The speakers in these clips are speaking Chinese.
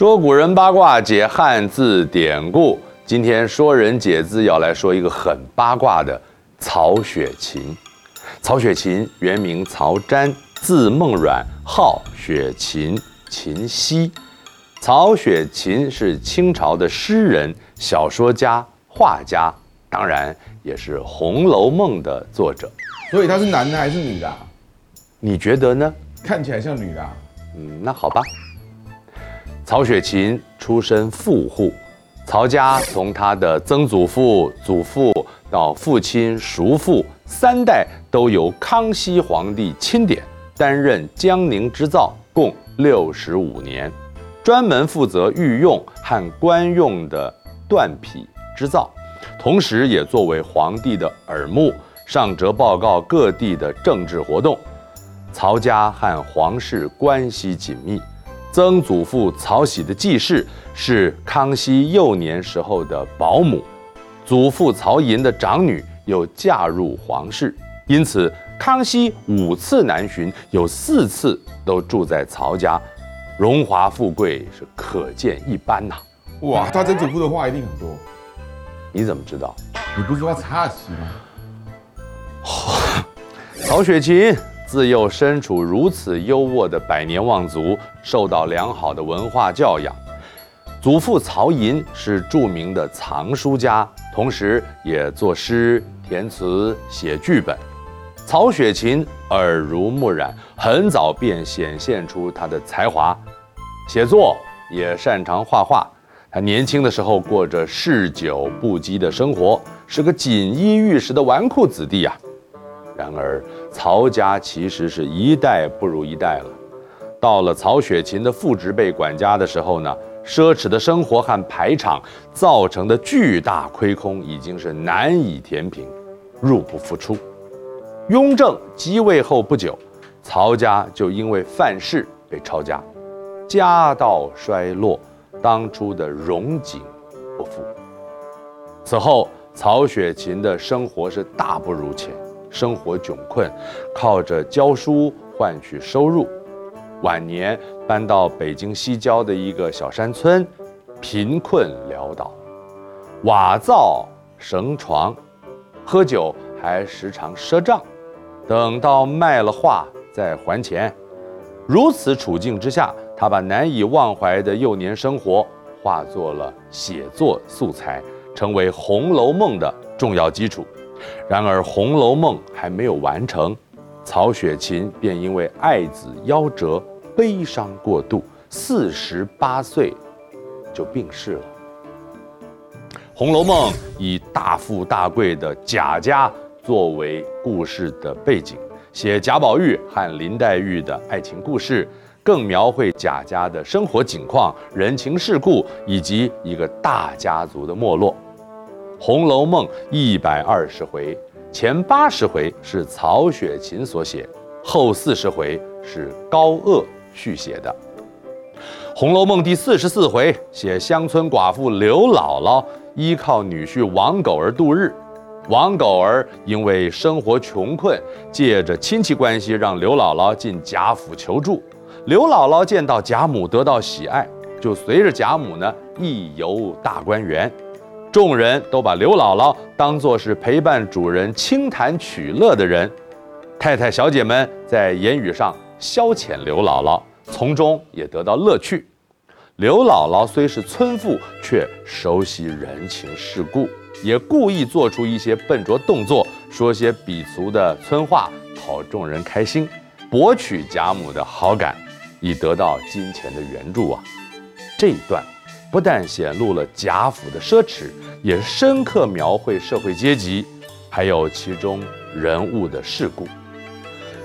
说古人八卦，解汉字典故。今天说人解字要来说一个很八卦的曹雪芹。曹雪芹原名曹詹，字梦阮，号雪芹，芹溪。曹雪芹是清朝的诗人、小说家、画家，当然也是《红楼梦》的作者。所以他是男的还是女的啊？你觉得呢？看起来像女的啊。嗯，那好吧。曹雪芹出身富户，曹家从他的曾祖父、祖父到父亲、叔父三代都由康熙皇帝钦点，担任江宁织造共六十五年，专门负责御用和官用的缎匹织造，同时也作为皇帝的耳目，上折报告各地的政治活动。曹家和皇室关系紧密。曾祖父曹玺的继室是康熙幼年时候的保姆，祖父曹寅的长女又嫁入皇室，因此康熙五次南巡，有四次都住在曹家，荣华富贵是可见一斑呐、啊。哇，他曾祖父的话一定很多，你怎么知道？你不是说曹玺吗？曹雪芹。自幼身处如此优渥的百年望族，受到良好的文化教养。祖父曹寅是著名的藏书家，同时也作诗、填词、写剧本。曹雪芹耳濡目染，很早便显现出他的才华，写作也擅长画画。他年轻的时候过着嗜酒不羁的生活，是个锦衣玉食的纨绔子弟呀、啊。然而，曹家其实是一代不如一代了。到了曹雪芹的父执辈管家的时候呢，奢侈的生活和排场造成的巨大亏空已经是难以填平，入不敷出。雍正即位后不久，曹家就因为犯事被抄家，家道衰落，当初的荣景不复。此后，曹雪芹的生活是大不如前。生活窘困，靠着教书换取收入。晚年搬到北京西郊的一个小山村，贫困潦倒，瓦灶绳床，喝酒还时常赊账，等到卖了画再还钱。如此处境之下，他把难以忘怀的幼年生活化作了写作素材，成为《红楼梦》的重要基础。然而，《红楼梦》还没有完成，曹雪芹便因为爱子夭折，悲伤过度，四十八岁就病逝了。《红楼梦》以大富大贵的贾家作为故事的背景，写贾宝玉和林黛玉的爱情故事，更描绘贾家的生活景况、人情世故以及一个大家族的没落。《红楼梦》一百二十回，前八十回是曹雪芹所写，后四十回是高鹗续写的。《红楼梦》第四十四回写乡村寡妇刘姥姥依靠女婿王狗儿度日，王狗儿因为生活穷困，借着亲戚关系让刘姥姥进贾府求助。刘姥姥见到贾母得到喜爱，就随着贾母呢一游大观园。众人都把刘姥姥当作是陪伴主人清谈取乐的人，太太小姐们在言语上消遣刘姥姥，从中也得到乐趣。刘姥姥虽是村妇，却熟悉人情世故，也故意做出一些笨拙动作，说些鄙俗的村话，讨众人开心，博取贾母的好感，以得到金钱的援助啊。这一段。不但显露了贾府的奢侈，也深刻描绘社会阶级，还有其中人物的世故。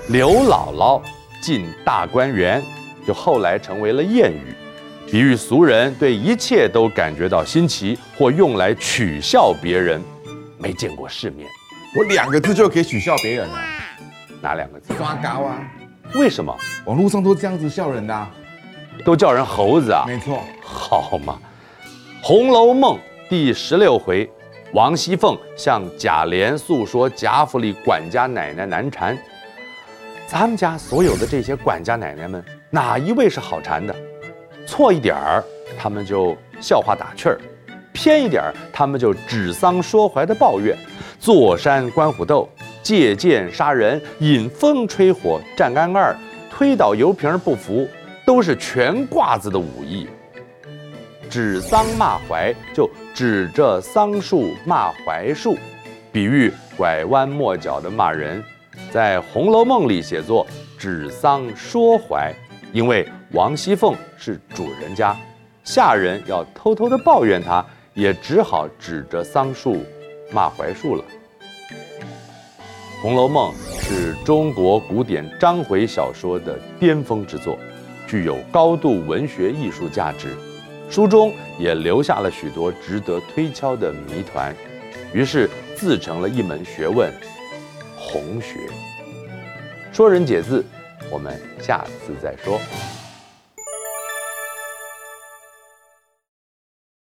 刘姥姥进大观园，就后来成为了谚语，比喻俗人对一切都感觉到新奇，或用来取笑别人，没见过世面。我两个字就可以取笑别人了，哪两个字？刷高啊！为什么？网络上都这样子笑人的啊。都叫人猴子啊？没错，好嘛，《红楼梦》第十六回，王熙凤向贾琏诉说贾府里管家奶奶难缠。咱们家所有的这些管家奶奶们，哪一位是好缠的？错一点儿他们就笑话打趣儿；偏一点儿，他们就指桑说槐的抱怨。坐山观虎斗，借剑杀人，引风吹火，站杆盖，推倒油瓶不服，都是全挂子的武艺。指桑骂槐，就指着桑树骂槐树，比喻拐弯抹角的骂人。在《红楼梦》里写作“指桑说槐”，因为王熙凤是主人家，下人要偷偷的抱怨她，也只好指着桑树骂槐树了。《红楼梦》是中国古典章回小说的巅峰之作，具有高度文学艺术价值。书中也留下了许多值得推敲的谜团，于是自成了一门学问——红学。说人解字，我们下次再说。